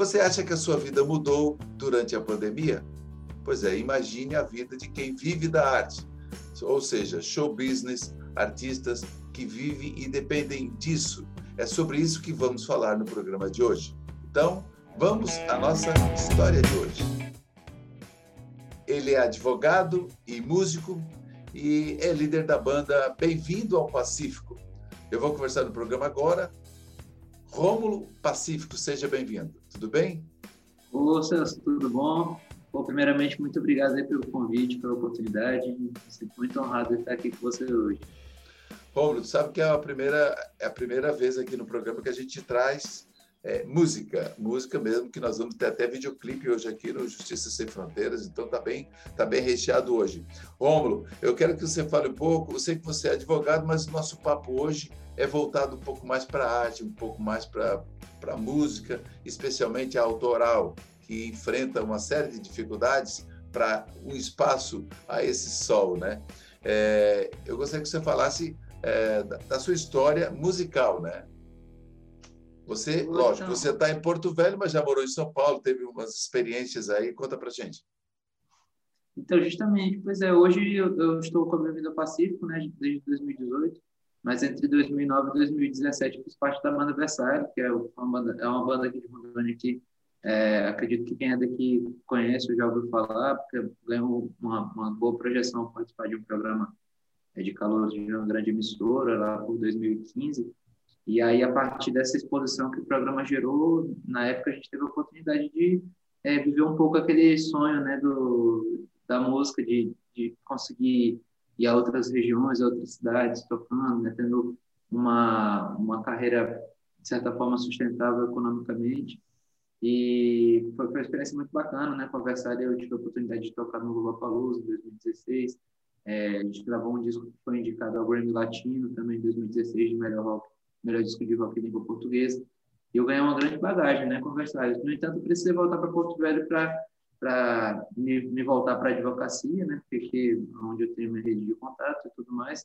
Você acha que a sua vida mudou durante a pandemia? Pois é, imagine a vida de quem vive da arte, ou seja, show business, artistas que vivem e dependem disso. É sobre isso que vamos falar no programa de hoje. Então, vamos à nossa história de hoje. Ele é advogado e músico e é líder da banda Bem-vindo ao Pacífico. Eu vou conversar no programa agora. Rômulo Pacífico, seja bem-vindo. Tudo bem? Ô, Celso, tudo bom? Bom, primeiramente, muito obrigado pelo convite, pela oportunidade. Sinto muito honrado de estar aqui com você hoje. Rômulo, sabe que é a primeira, é a primeira vez aqui no programa que a gente traz é, música, música mesmo, que nós vamos ter até videoclipe hoje aqui no Justiça Sem Fronteiras, então tá bem, tá bem recheado hoje. Rômulo, eu quero que você fale um pouco, eu sei que você é advogado, mas o nosso papo hoje é voltado um pouco mais para a arte, um pouco mais para a música, especialmente a autoral, que enfrenta uma série de dificuldades para um espaço a esse sol, né? É, eu gostaria que você falasse é, da, da sua história musical, né? Você, então. lógico, você está em Porto Velho, mas já morou em São Paulo, teve umas experiências aí. Conta para gente. Então, justamente, pois é, hoje eu, eu estou com a minha vida Pacífico, né, desde 2018, mas entre 2009 e 2017 fiz parte da banda Versário, que é uma banda, é uma banda aqui de Rondônia que é, acredito que quem é daqui conhece ou já ouviu falar, porque ganhou uma, uma boa projeção participar de um programa é, de calor de uma grande emissora lá por 2015. E aí, a partir dessa exposição que o programa gerou, na época a gente teve a oportunidade de é, viver um pouco aquele sonho né, do, da música, de, de conseguir ir a outras regiões, a outras cidades, tocando, né, tendo uma, uma carreira, de certa forma, sustentável economicamente. E foi, uma experiência muito bacana, né? Conversar, eu tive a oportunidade de tocar no Lollapalooza em 2016. É, a gente gravou um disco que foi indicado ao Grammy Latino também em 2016 de melhor rock melhor disco de rock em língua portuguesa. E eu ganhei uma grande bagagem, né, com Versalhes. No entanto, precisei voltar para Porto Velho para me, me, voltar para a advocacia, né, porque onde eu tenho minha rede de contato e tudo mais.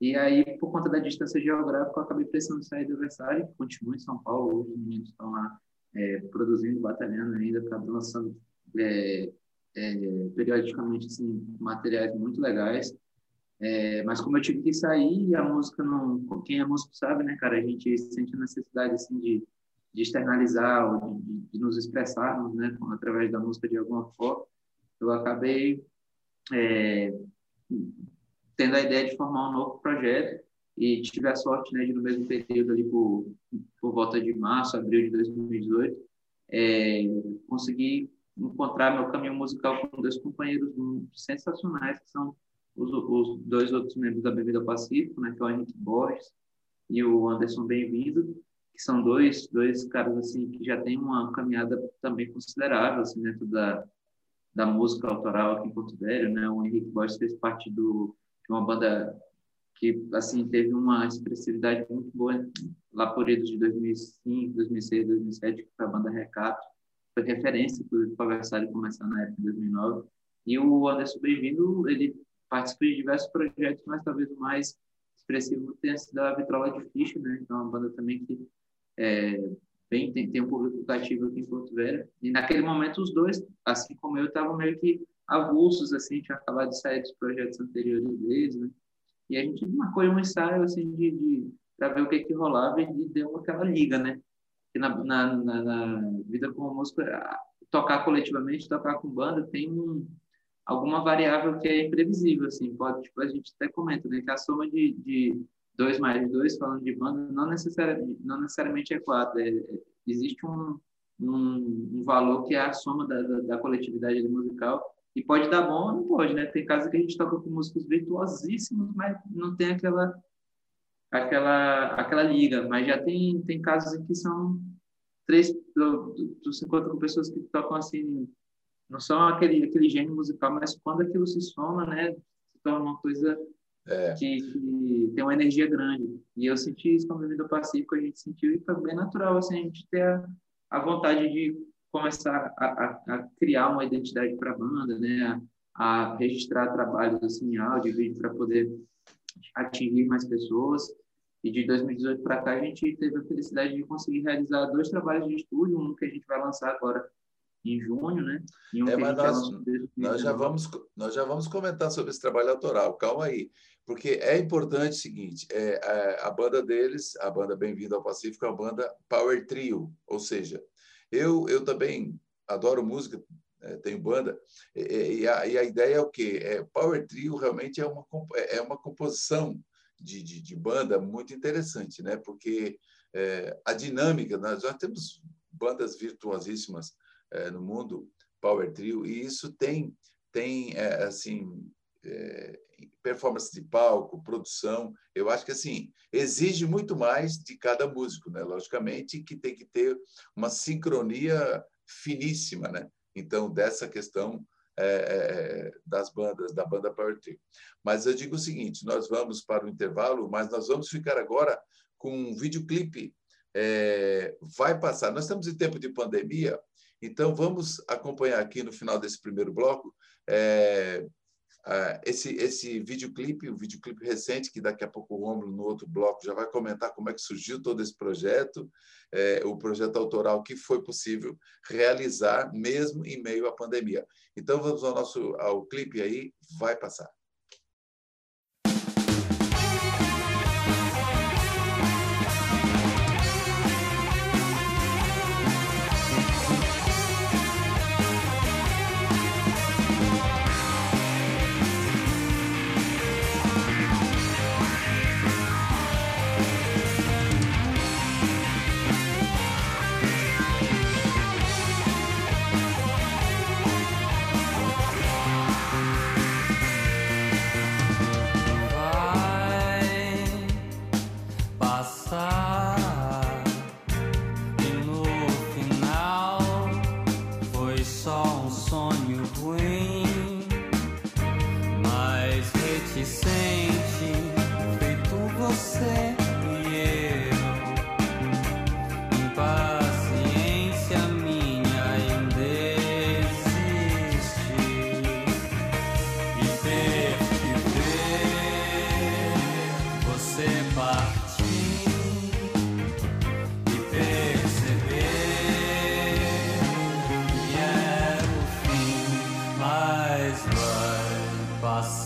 E aí, por conta da distância geográfica, eu acabei precisando sair do Versalhes, continuo em São Paulo, hoje os meninos estão lá é, produzindo, batalhando ainda, acabam lançando é, é, periodicamente assim, materiais muito legais. É, mas como eu tive que sair, a música não. Quem é músico sabe, né, cara? A gente sente a necessidade assim de, de externalizar, de, de, nos expressarmos, né, através da música de alguma forma. Eu acabei é, tendo a ideia de formar um novo projeto e tive a sorte, né, de no mesmo período ali por, por volta de março, abril de 2018, é, conseguir encontrar meu caminho musical com dois companheiros sensacionais que são os, os dois outros membros da Bebida Pacífico, né, que é o Henrique Borges e o Anderson Bem-vindo, que são dois, dois caras assim que já têm uma caminhada também considerável assim, dentro da, da música autoral aqui em Porto Velho. Né? O Henrique Borges fez parte do, de uma banda que assim teve uma expressividade muito boa lá por eles de 2005, 2006, 2007, que foi a banda Recato. Foi referência, para o Versalhes começar na época de 2009. E o Anderson Bem-vindo, ele participei de diversos projetos, mas talvez o mais expressivo tenha sido a Vitrola de Ficha, né? Então, é uma banda também que é, bem, tem, tem um público cativo aqui em Porto Velho. E naquele momento, os dois, assim como eu, estavam meio que avulsos, assim, tinha acabado de sair dos projetos anteriores deles, né? E a gente marcou um ensaio, assim, de, de para ver o que que rolava e deu aquela liga, né? Que na, na, na, na vida como músico, tocar coletivamente, tocar com banda, tem um alguma variável que é imprevisível, assim, pode, tipo, a gente até comenta, né, que a soma de, de 2 mais 2, falando de banda, não necessariamente, não necessariamente é 4, é, é, existe um, um, um, valor que é a soma da, da, da, coletividade musical, e pode dar bom ou não pode, né, tem casos que a gente toca com músicos virtuosíssimos, mas não tem aquela aquela aquela liga, mas já tem tem casos em que são três, tu, tu se encontra com pessoas que tocam assim não são aquele aquele gênio musical, mas quando aquilo se soma, né, se torna uma coisa é. que, que, tem uma energia grande. E eu senti isso com a Bebida Pacífico, a gente sentiu e foi bem natural assim a gente ter a, a vontade de começar a, a, a criar uma identidade para a banda, né, a, registrar trabalhos assim áudio vídeo para poder atingir mais pessoas. E de 2018 para cá a gente teve a felicidade de conseguir realizar dois trabalhos de estúdio, um que a gente vai lançar agora em junho, né? Um é, mas nós, nós, já vamos, nós já vamos comentar sobre esse trabalho autoral, calma aí. Porque é importante o seguinte, é, a, a banda deles, a banda Bem-vindo ao Pacífico, é uma banda Power Trio, ou seja, eu, eu também adoro música, é, tenho banda, e, e, a, e, a, ideia é o quê? É, Power Trio realmente é uma, é uma composição de, de, de banda muito interessante, né? porque é, a dinâmica, nós já temos bandas virtuosíssimas é, no mundo, Power Trio, e isso tem, tem é, assim, é, performance de palco, produção, eu acho que assim exige muito mais de cada músico, né? Logicamente que tem que ter uma sincronia finíssima, né? Então dessa questão é, das bandas, da banda Power Trio. Mas eu digo o seguinte: nós vamos para o intervalo, mas nós vamos ficar agora com um videoclipe. É, vai passar. Nós estamos em tempo de pandemia, então vamos acompanhar aqui no final desse primeiro bloco é, esse, esse videoclipe, um videoclipe recente, que daqui a pouco o Romulo, no outro bloco, já vai comentar como é que surgiu todo esse projeto, é, o projeto autoral que foi possível realizar mesmo em meio à pandemia. Então, vamos ao nosso ao clipe aí, vai passar.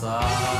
passar.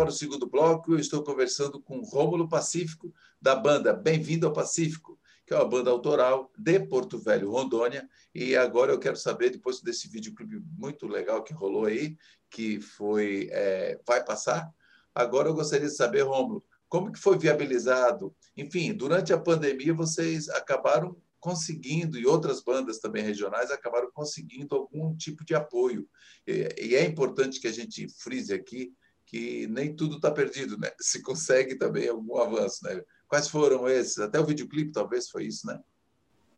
Para o segundo bloco. Eu estou conversando com Rômulo Pacífico, da banda Bem-vindo ao Pacífico, que é uma banda autoral de Porto Velho, Rondônia. E agora eu quero saber, depois desse videoclipe muito legal que rolou aí, que foi é, Vai Passar, agora eu gostaria de saber, Rômulo, como que foi viabilizado? Enfim, durante a pandemia vocês acabaram conseguindo, e outras bandas também regionais acabaram conseguindo algum tipo de apoio. E é importante que a gente frise aqui que nem tudo está perdido, né? Se consegue também algum avanço, né? Quais foram esses? Até o videoclipe talvez foi isso, né?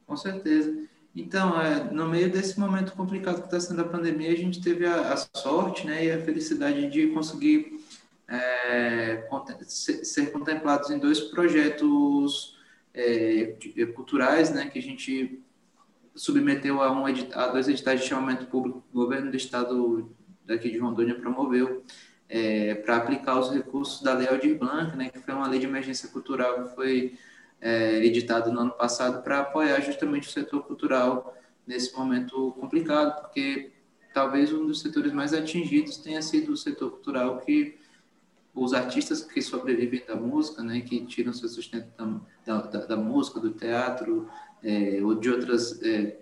Com certeza. Então, é, no meio desse momento complicado que está sendo a pandemia, a gente teve a, a, sorte né, e a felicidade de conseguir é, ser contemplados em dois projetos é, culturais né, que a gente submeteu a, um, a dois editais de chamamento público que o governo do estado daqui de Rondônia promoveu é, para aplicar os recursos da Lei Aldir Blanc, né, que foi uma lei de emergência cultural que foi é, editada no ano passado para apoiar justamente o setor cultural nesse momento complicado, porque talvez um dos setores mais atingidos tenha sido o setor cultural que os artistas que sobrevivem da música, né, que tiram seu sustento da, da, da música, do teatro é, ou de outras é,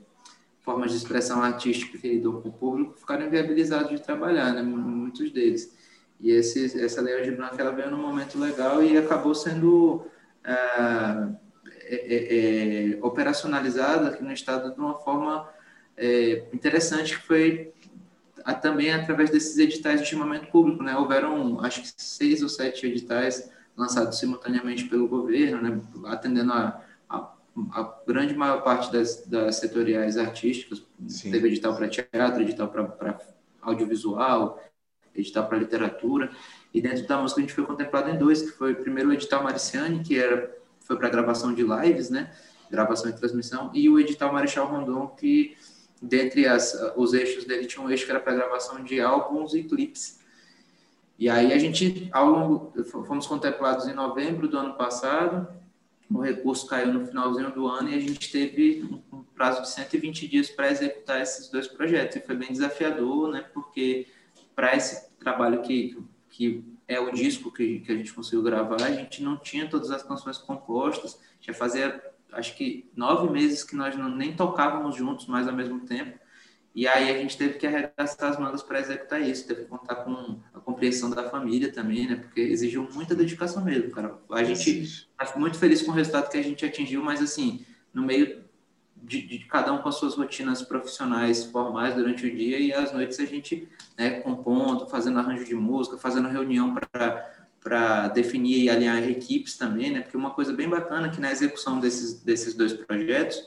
formas de expressão artística que lidam com o público, ficaram inviabilizados de trabalhar, né, muitos deles. E esse, essa Lei de Blanc ela veio num momento legal e acabou sendo é, é, é, operacionalizada aqui no Estado de uma forma é, interessante, que foi a, também através desses editais de chamamento público. Né? Houveram, acho que, seis ou sete editais lançados simultaneamente pelo governo, né? atendendo a, a, a grande maior parte das, das setoriais artísticas. Sim. Teve edital para teatro, edital para audiovisual, edital para literatura. E dentro da música a gente foi contemplado em dois, que foi primeiro o edital Mariciane, que era, foi para gravação de lives, né? gravação e transmissão, e o edital Marechal Rondon, que dentre as, os eixos dele tinha um eixo que era para gravação de álbuns e clipes. E aí a gente, ao longo, fomos contemplados em novembro do ano passado, o recurso caiu no finalzinho do ano e a gente teve um prazo de 120 dias para executar esses dois projetos. E foi bem desafiador, né? Porque para esse trabalho que, que é o disco que, que a gente conseguiu gravar, a gente não tinha todas as canções compostas, já fazia acho que nove meses que nós não, nem tocávamos juntos mais ao mesmo tempo. E aí a gente teve que arregaçar as mangas para executar isso, teve que contar com a compreensão da família também, né? Porque exigiu muita dedicação mesmo, cara. A gente está muito feliz com o resultado que a gente atingiu, mas assim, no meio de, de, cada um com as suas rotinas profissionais formais durante o dia e às noites a gente, né, compondo, fazendo arranjo de música, fazendo reunião para definir e alinhar equipes também, né? Porque uma coisa bem bacana é que na execução desses, desses dois projetos,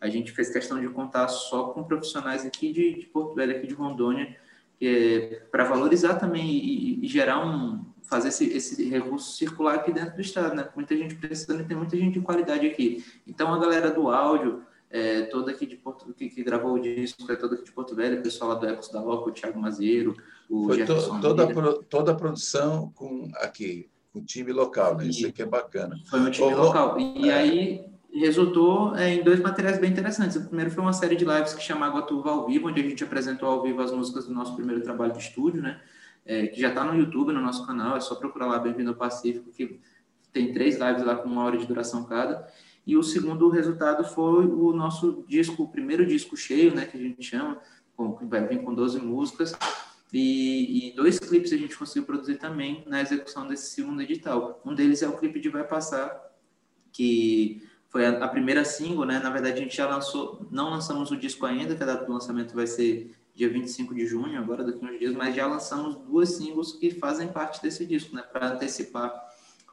a gente fez questão de contar só com profissionais aqui de, de Porto Velho, aqui de Rondônia, é, para valorizar também e, e, gerar um fazer esse, esse recurso circular aqui dentro do estado, né? Muita gente precisando tem muita gente de qualidade aqui. Então a galera do áudio, é, toda aqui de Porto, que, que, gravou o disco, é toda aqui de Porto Velho, o pessoal lá do Ecos da Loca, o Thiago Mazeiro, o Foi to, toda, a, toda a produção com aqui, com o time local, né? Isso aqui é bacana. Foi um time local. E é... aí resultou é, em dois materiais bem interessantes. O primeiro foi uma série de lives que chama Água Turva ao Vivo, onde a gente apresentou ao vivo as músicas do nosso primeiro trabalho de estúdio, né? É, que já está no YouTube, no nosso canal, é só procurar lá Bem-vindo ao Pacífico, que tem três lives lá com uma hora de duração cada. E o segundo resultado foi o nosso disco, o primeiro disco cheio, né, que a gente chama, que vai vir com 12 músicas, e, e, dois clipes a gente conseguiu produzir também na execução desse segundo edital. Um deles é o clipe de Vai Passar, que foi a, a, primeira single, né? Na verdade, a gente já lançou, não lançamos o disco ainda, que a data do lançamento vai ser dia 25 de junho, agora daqui uns dias, mas já lançamos duas singles que fazem parte desse disco, né? Para antecipar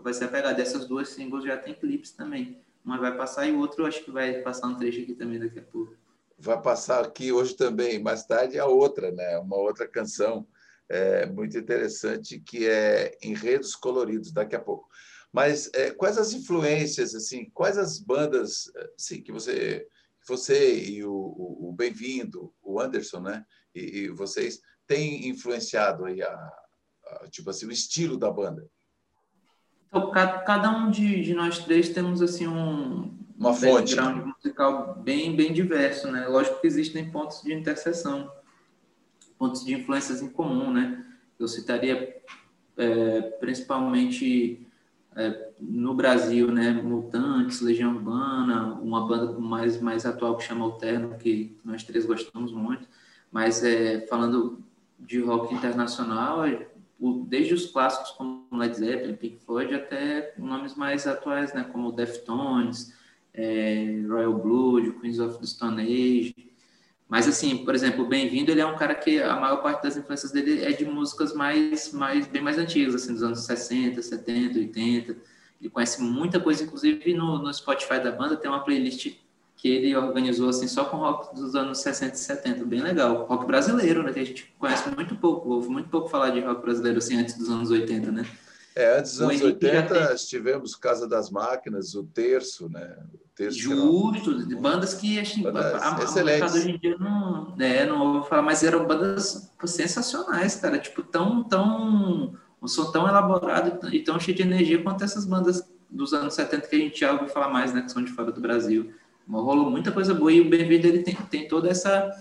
vai ser a pegada. Dessas duas singles já tem clipes também. Uma vai passar e o outro acho que vai passar um trecho aqui também daqui a pouco vai passar aqui hoje também, mais tarde, a outra, né? uma outra canção é, muito interessante que é Enredos Coloridos, daqui a pouco. Mas é, quais as influências, assim, quais as bandas assim, que você, você e o, o, o Bem-vindo, o Anderson, né? E, e, vocês têm influenciado aí a, a, tipo assim, o estilo da banda? Então, cada um de, de nós três temos assim um, uma fonte musical bem bem diverso, né? Lógico que existem pontos de interseção, pontos de influências em comum, né? Eu citaria é, principalmente é, no Brasil, né? Mutantes, Legião Urbana, uma banda mais mais atual que chama Alterno, que nós três gostamos muito. Mas é, falando de rock internacional, é, desde os clássicos como Led Zeppelin, Pink Floyd, até nomes mais atuais, né? Como Deftones é, Royal Blood, Queens of the Stone Age. Mas, assim, por exemplo, o Bem-vindo, ele é um cara que a maior parte das influências dele é de músicas mais, mais bem mais antigas, assim, dos anos 60, 70, 80. Ele conhece muita coisa, inclusive no, no Spotify da banda tem uma playlist que ele organizou, assim, só com rock dos anos 60 e 70, bem legal. Rock brasileiro, né, que a gente conhece muito pouco, ouve muito pouco falar de rock brasileiro, assim, antes dos anos 80, né? É, antes dos anos 80, tem... tivemos Casa das Máquinas, o Terço, né? O terço Justo, de bandas que assim, bandas a, a hoje em dia não, né, não vou falar, mas eram bandas sensacionais, cara, tipo, tão, tão, um som tão elaborado e tão cheio de energia quanto essas bandas dos anos 70 que a gente já ouviu falar mais, né, que são de fora do Brasil. Rolou muita coisa boa e o Bem-vindo ele tem, tem toda essa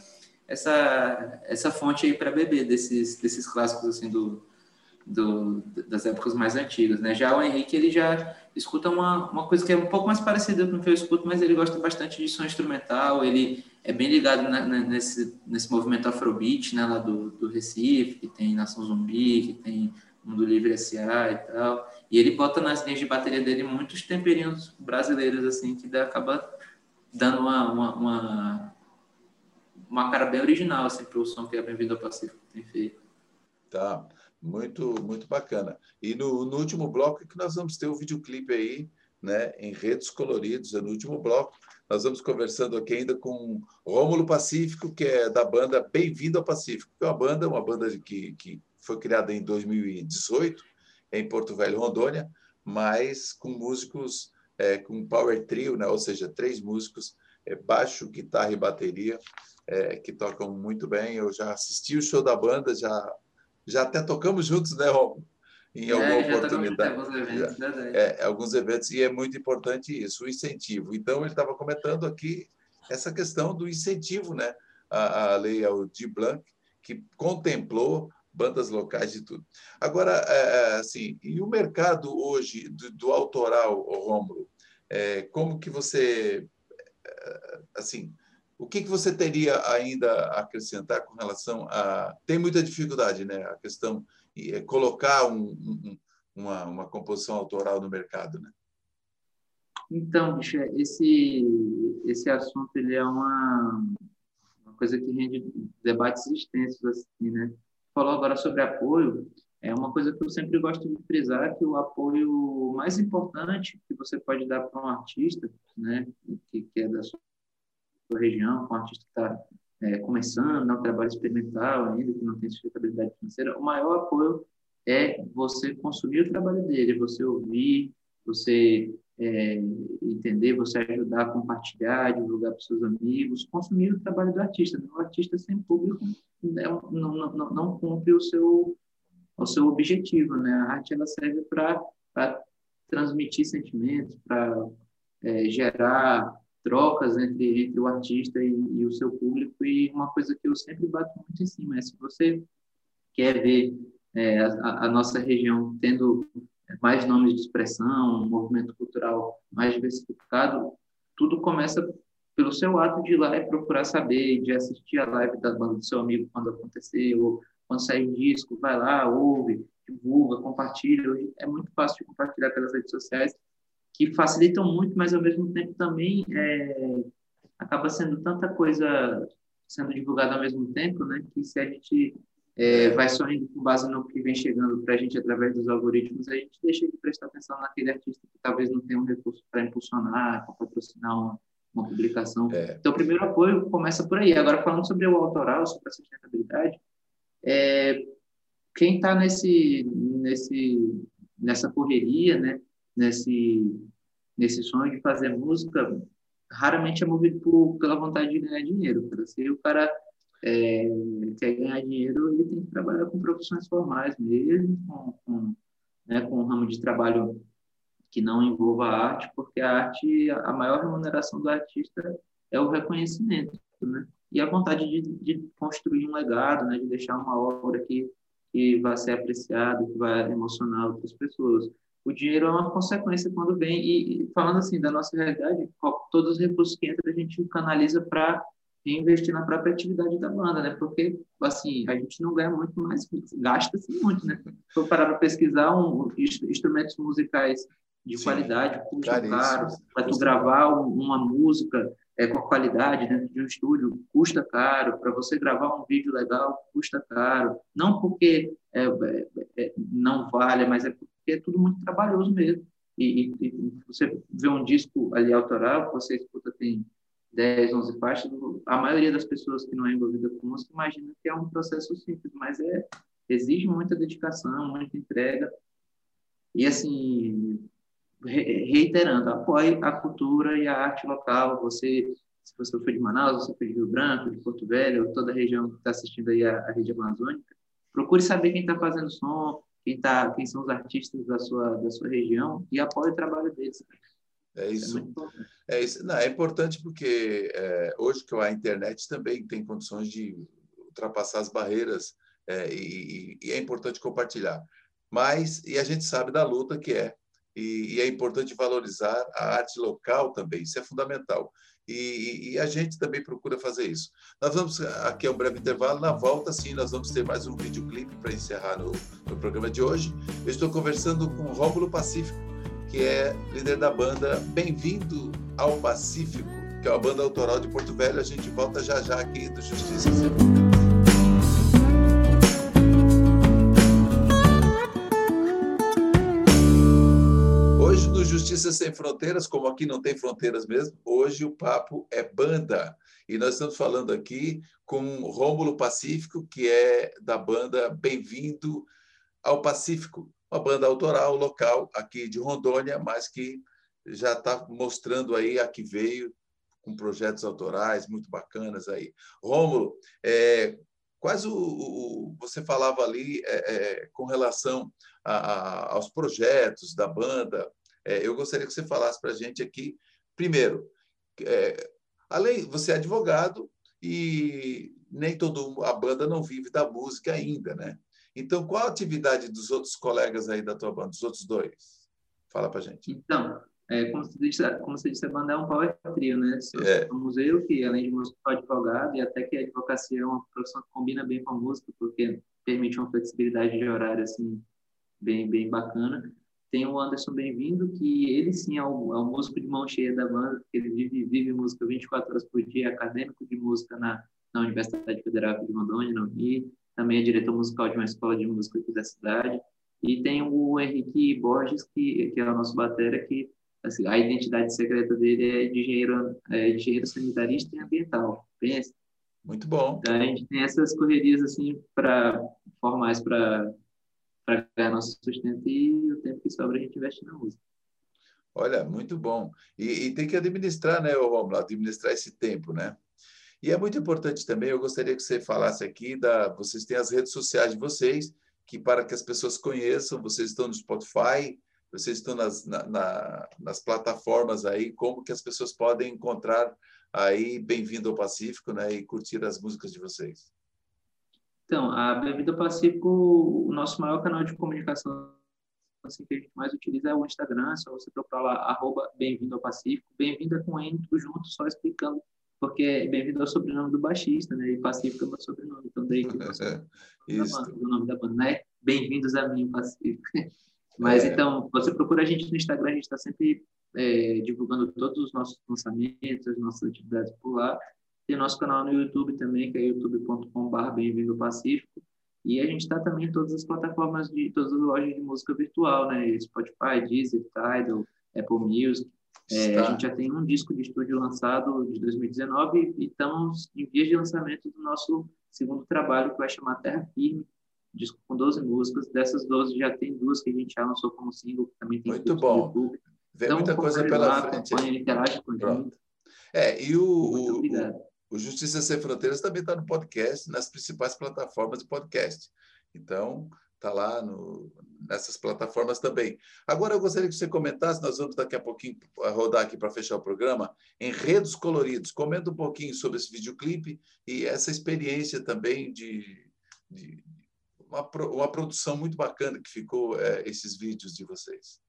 essa essa fonte aí para beber desses desses clássicos assim do do, das épocas mais antigas, né? Já o Henrique, ele já escuta uma, uma coisa que é um pouco mais parecida com o que eu escuto, mas ele gosta bastante de som instrumental, ele é bem ligado na, na, nesse, nesse movimento afrobeat, né, lá do, do Recife, que tem Nação Zumbi, que tem Mundo Livre SA e tal. E ele bota nas linhas de bateria dele muitos temperinhos brasileiros, assim, que acaba dando uma, uma, uma, uma cara bem original, assim, para o som que a Bem-vindo ao Pacífico tem feito. Tá, muito, muito bacana. E no, no último bloco que nós vamos ter o videoclipe aí, né, em redes coloridos, é no último bloco. Nós vamos conversando aqui ainda com Rômulo Pacífico, que é da banda Bem-vindo ao Pacífico, que é uma banda, uma banda que, que foi criada em 2018 em Porto Velho, Rondônia, mas com músicos é, com power trio, né? ou seja, três músicos, é, baixo, guitarra e bateria, é, que tocam muito bem. Eu já assisti o show da banda, já, já até tocamos juntos, né, Rômulo? em alguma é, oportunidade. Alguns eventos, é, alguns eventos, e é muito importante isso, o incentivo. Então, ele estava comentando aqui essa questão do incentivo, né? A, a lei Aldir Blanc, que contemplou bandas locais e tudo. Agora, é, é, assim, e o mercado hoje do, do autoral, Rômulo, é, como que você, é, assim, o que, que você teria ainda a acrescentar com relação a... Tem muita dificuldade, né? A questão é colocar um, um, uma, uma composição autoral no mercado, né? Então, bicho, esse, esse assunto ele é uma, uma coisa que rende debates extensos, assim, né? Falou agora sobre apoio, é uma coisa que eu sempre gosto de frisar, que o apoio mais importante que você pode dar para um artista, né, que, que é da sua região, um artista que está é, começando, um trabalho experimental ainda, que não tem sustentabilidade financeira, o maior apoio é você consumir o trabalho dele, você ouvir, você é, entender, você ajudar compartilhar, divulgar para seus amigos, consumir o trabalho do artista. O artista sem público né, não, não, não, não cumpre o seu, o seu objetivo. Né? A arte ela serve para transmitir sentimentos, para é, gerar trocas entre, entre o artista e, e, o seu público. E uma coisa que eu sempre bato muito em cima é se você quer ver é, a, a, nossa região tendo mais nomes de expressão, um movimento cultural mais diversificado, tudo começa pelo seu ato de ir lá e procurar saber, de assistir a live da banda do seu amigo quando acontecer, ou quando sair um disco, vai lá, ouve, divulga, compartilha. É muito fácil de compartilhar pelas redes sociais que facilitam muito, mas ao mesmo tempo também é, acaba sendo tanta coisa sendo divulgada ao mesmo tempo, né? Que se a gente é, vai só indo com base no que vem chegando para a gente através dos algoritmos, a gente deixa de prestar atenção naquele artista que talvez não tenha um recurso para impulsionar, para patrocinar uma, uma publicação. É. Então, o primeiro apoio começa por aí. Agora, falando sobre o autoral, sobre a sustentabilidade, é, quem está nesse, nesse, nessa correria, né? Nesse, nesse sonho de fazer música, raramente é movido por, pela vontade de ganhar dinheiro. Cara. Se o cara é, quer ganhar dinheiro, ele tem que trabalhar com profissões formais mesmo, com, com, né, com um ramo de trabalho que não envolva a arte, porque a arte, a maior remuneração do artista é o reconhecimento, né? E a vontade de, de construir um legado, né? De deixar uma obra que, que vai ser apreciada, que vai emocionar outras pessoas o dinheiro é uma consequência quando vem. E, e falando assim da nossa realidade, todos os recursos que entram a gente canaliza para investir na própria atividade da banda, né? Porque, assim, a gente não ganha muito, mas gasta-se muito, né? Se for parar para pesquisar um, instrumentos musicais de Sim, qualidade, custa caro. Para tu gravar uma música é, com qualidade dentro de um estúdio, custa caro. Para você gravar um vídeo legal, custa caro. Não porque é, é, é não vale, mas é porque porque é tudo muito trabalhoso mesmo. E, e, e, você vê um disco ali autoral, você escuta, tem 10, 11 faixas, a maioria das pessoas que não é envolvida com música imagina que é um processo simples, mas é exige muita dedicação, muita entrega. E, assim, reiterando, apoie a cultura e a arte local. Você, se você for de Manaus, você for de Rio Branco, de Porto Velho, toda a região que está assistindo aí a, a rede amazônica, procure saber quem está fazendo som, quem, tá, quem são os artistas da sua, da sua região e apoie o trabalho deles. É isso. É, é, isso. Não, é importante porque é, hoje que a internet também tem condições de ultrapassar as barreiras é, e, e, é importante compartilhar. Mas, e a gente sabe da luta que é, e, e, é importante valorizar a arte local também, isso é fundamental. E, e, a gente também procura fazer isso. Nós vamos aqui é um breve intervalo. Na volta, sim, nós vamos ter mais um videoclipe para encerrar no, no, programa de hoje. Eu estou conversando com Rômulo Pacífico, que é líder da banda Bem-vindo ao Pacífico, que é uma banda autoral de Porto Velho. A gente volta já já aqui do Justiça Justiça Sem Fronteiras, como aqui não tem fronteiras mesmo, hoje o papo é banda. E nós estamos falando aqui com Rômulo Pacífico, que é da banda Bem-vindo ao Pacífico, uma banda autoral local aqui de Rondônia, mas que já está mostrando aí a que veio com projetos autorais muito bacanas aí. Rômulo, é, quais o, o, você falava ali é, é, com relação a, a, aos projetos da banda, eu gostaria que você falasse para a gente aqui, primeiro, é, além, você é advogado e nem todo a banda não vive da música ainda, né? Então, qual a atividade dos outros colegas aí da tua banda, dos outros dois? Fala para a gente. Então, é, como, você disse, como você disse, a banda é um power trio, né? É. Somos eu, que além de músico, sou advogado, e até que a advocacia é uma profissão que combina bem com a música, porque permite uma flexibilidade de horário, assim, bem, bem bacana. Tem o Anderson Bem-vindo, que ele sim é o, é o, músico de mão cheia da banda, porque ele vive, vive música 24 horas por dia, acadêmico de música na, na Universidade Federal de Rondônia, no Rio. Também é diretor musical de uma escola de música aqui da cidade. E tem o Henrique Borges, que, que é o nosso batera, que assim, a identidade secreta dele é de engenheiro, é de engenheiro sanitarista e ambiental. Pensa. Muito bom. Então, a gente tem essas correrias assim para formais para para ganhar nosso sustento e o tempo que sobra a gente investe na música. Olha, muito bom. E, e tem que administrar, né, Romulo? Administrar esse tempo, né? E é muito importante também, eu gostaria que você falasse aqui, da, vocês têm as redes sociais de vocês, que para que as pessoas conheçam, vocês estão no Spotify, vocês estão nas, na, na, nas plataformas aí, como que as pessoas podem encontrar aí Bem-vindo ao Pacífico, né, e curtir as músicas de vocês. Então, a Bebida Pacífico, o nosso maior canal de comunicação assim, que a gente mais utiliza é o Instagram, é só você procurar lá, arroba Bem-vindo ao Pacífico. Bem-vindo é com N, tudo junto, só explicando, porque Bem-vindo é o sobrenome do baixista, né? E Pacífico é o meu sobrenome, então daí que é, Isso. o nome da banda, né? Bem-vindos a mim, Pacífico. Mas é. então, você procura a gente no Instagram, a gente está sempre é, divulgando todos os nossos lançamentos, as nossas atividades por lá. Tem nosso canal no YouTube também, que é youtube.com.br Bem-vindo Pacífico. E a gente está também em todas as plataformas de todas as lojas de música virtual, né? Spotify, Deezer, Tidal, Apple Music. É, a gente já tem um disco de estúdio lançado de 2019 e estamos em vias de lançamento do nosso segundo trabalho, que vai chamar Terra Firme, disco com 12 músicas. Dessas 12 já tem duas que a gente já lançou como single, que também tem Muito bom. Vem então, muita coisa pela lá, frente. Acompanha, interage com a gente. É, e o, Muito obrigado. O Justiça Sem Fronteiras também está no podcast, nas principais plataformas de podcast. Então, está lá no, nessas plataformas também. Agora, eu gostaria que você comentasse, nós vamos daqui a pouquinho rodar aqui para fechar o programa, Enredos Coloridos. Comenta um pouquinho sobre esse videoclipe e essa experiência também de, de uma, uma produção muito bacana que ficou é, esses vídeos de vocês.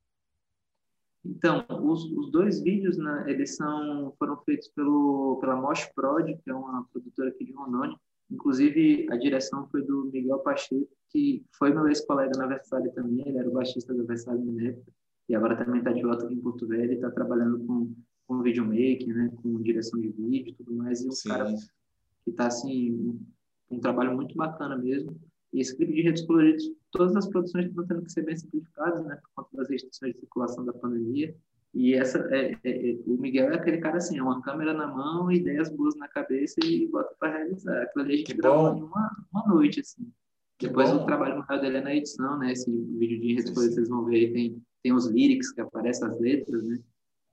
Então, os, os dois vídeos, né, eles são, foram feitos pelo, pela Mosh Prod, que é uma produtora aqui de Rondônia. Inclusive, a direção foi do Miguel Pacheco, que foi meu ex-colega na Versalhes também, ele era o baixista da Versalhes na época, e agora também está de volta aqui em Porto Velho, e está trabalhando com, com videomaking, né, com direção de vídeo e tudo mais, e um Sim. cara que está, assim, um trabalho muito bacana mesmo. E esse clipe de redes coloridos, todas as produções estão tendo que ser bem simplificadas, né, por conta das restrições de circulação da pandemia. E essa, é, é, é, o Miguel é aquele cara assim, é uma câmera na mão, ideias boas na cabeça e bota para realizar. Aquilo ali a gente gravou em uma, uma noite, assim. Que Depois bom. o trabalho maior dele é na edição, né? Esse vídeo de redes coloridas vocês vão ver aí, tem, tem os lyrics que aparecem as letras, né?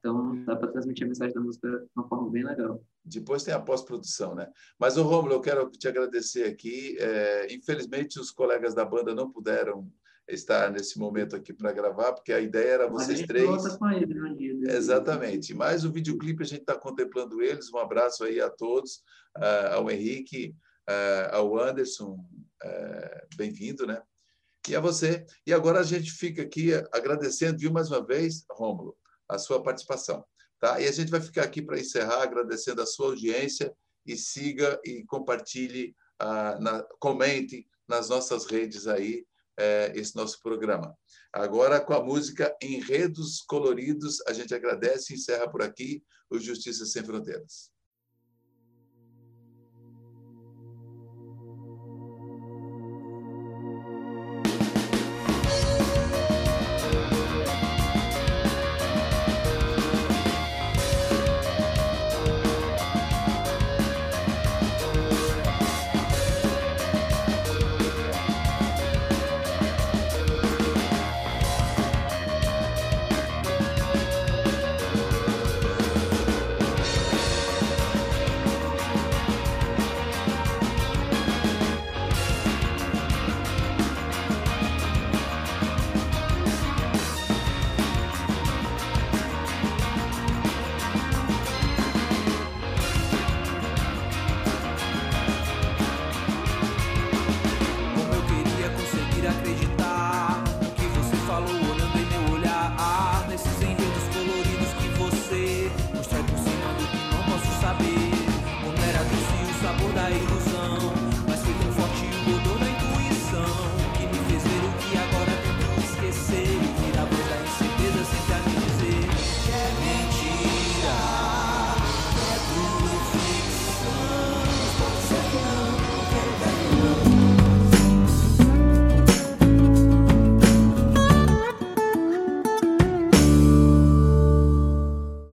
Então, dá para transmitir a mensagem da música de uma forma bem legal. Depois tem a pós-produção, né? Mas, o Romulo, eu quero te agradecer aqui. É, infelizmente, os colegas da banda não puderam estar nesse momento aqui para gravar, porque a ideia era vocês Mas três. Volta com ele um dia, né? Exatamente. Mas o videoclipe a gente está contemplando eles. Um abraço aí a todos, uh, ao Henrique, uh, ao Anderson, uh, bem-vindo, né? E a você. E agora a gente fica aqui agradecendo, viu, mais uma vez, Rômulo, a sua participação. Tá? E a gente vai ficar aqui para encerrar agradecendo a sua audiência e siga e compartilhe, ah, na, comente nas nossas redes aí eh, esse nosso programa. Agora, com a música Enredos Coloridos, a gente agradece e encerra por aqui o Justiça Sem Fronteiras.